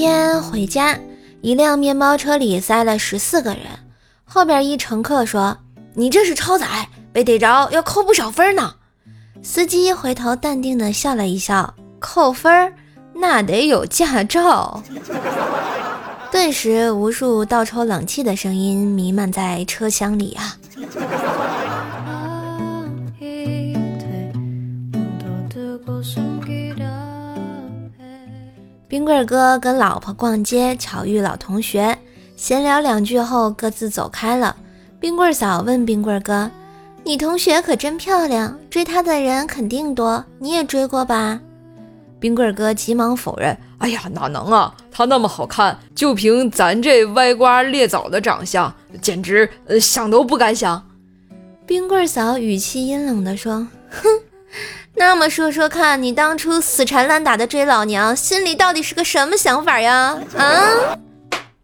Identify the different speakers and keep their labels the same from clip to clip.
Speaker 1: 天回家，一辆面包车里塞了十四个人，后边一乘客说：“你这是超载，被逮着要扣不少分呢。”司机回头淡定的笑了一笑：“扣分那得有驾照。” 顿时，无数倒抽冷气的声音弥漫在车厢里啊！冰棍哥跟老婆逛街，巧遇老同学，闲聊两句后各自走开了。冰棍嫂问冰棍哥：“你同学可真漂亮，追她的人肯定多，你也追过吧？”
Speaker 2: 冰棍哥急忙否认：“哎呀，哪能啊！她那么好看，就凭咱这歪瓜裂枣的长相，简直呃想都不敢想。”
Speaker 1: 冰棍嫂语气阴冷地说：“哼，那么说说看，你当初死缠烂打的追老娘，心里到底是个什么想法呀？啊？”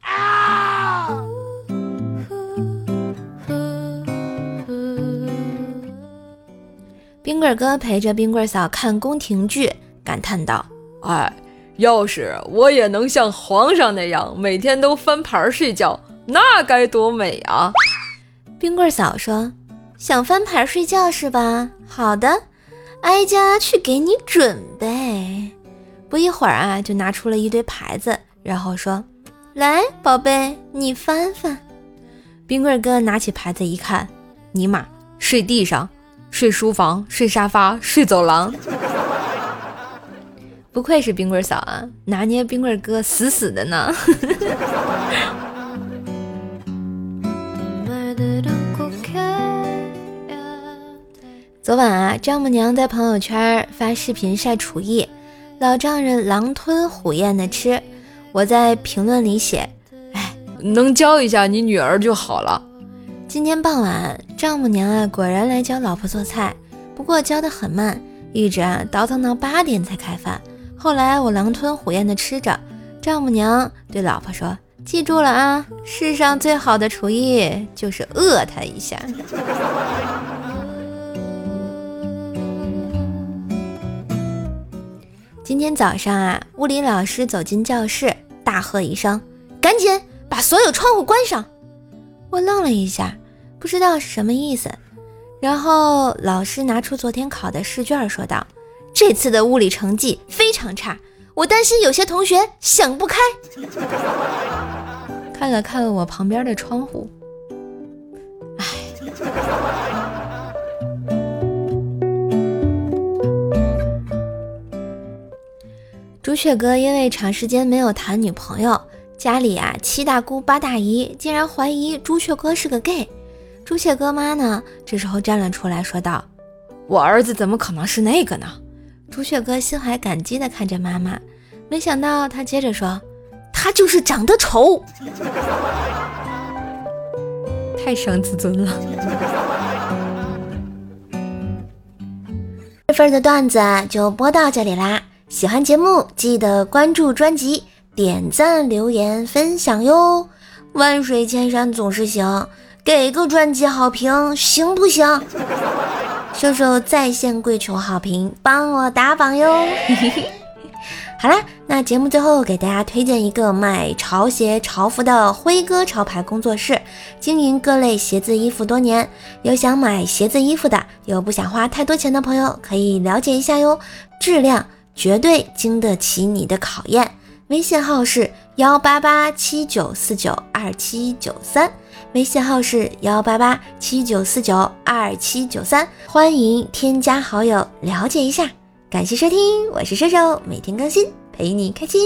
Speaker 1: 啊！冰棍哥陪着冰棍嫂看宫廷剧。感叹道：“
Speaker 2: 哎，要是我也能像皇上那样每天都翻牌睡觉，那该多美啊！”
Speaker 1: 冰棍嫂说：“想翻牌睡觉是吧？好的，哀家去给你准备。”不一会儿啊，就拿出了一堆牌子，然后说：“来，宝贝，你翻翻。”冰棍哥拿起牌子一看，尼玛，睡地上，睡书房，睡沙发，睡走廊。不愧是冰棍嫂啊，拿捏冰棍哥死死的呢。昨晚啊，丈母娘在朋友圈发视频晒厨艺，老丈人狼吞虎咽的吃。我在评论里写：“哎，
Speaker 2: 能教一下你女儿就好了。”
Speaker 1: 今天傍晚，丈母娘啊果然来教老婆做菜，不过教的很慢，一直啊倒腾到八点才开饭。后来我狼吞虎咽地吃着，丈母娘对老婆说：“记住了啊，世上最好的厨艺就是饿他一下。”今天早上啊，物理老师走进教室，大喝一声：“赶紧把所有窗户关上！”我愣了一下，不知道是什么意思。然后老师拿出昨天考的试卷，说道。这次的物理成绩非常差，我担心有些同学想不开。看了看我旁边的窗户，唉。朱雀哥因为长时间没有谈女朋友，家里啊七大姑八大姨竟然怀疑朱雀哥是个 gay。朱雀哥妈呢，这时候站了出来说道：“
Speaker 2: 我儿子怎么可能是那个呢？”
Speaker 1: 朱雀哥心怀感激地看着妈妈，没想到他接着说：“他就是长得丑，太伤自尊了。”这份的段子就播到这里啦！喜欢节目记得关注专辑、点赞、留言、分享哟！万水千山总是行，给个专辑好评行不行？秀秀在线跪求好评，帮我打榜哟！好啦，那节目最后给大家推荐一个卖潮鞋潮服的辉哥潮牌工作室，经营各类鞋子衣服多年，有想买鞋子衣服的，有不想花太多钱的朋友可以了解一下哟，质量绝对经得起你的考验。微信号是幺八八七九四九二七九三。微信号是幺八八七九四九二七九三，欢迎添加好友了解一下。感谢收听，我是射手，每天更新，陪你开心。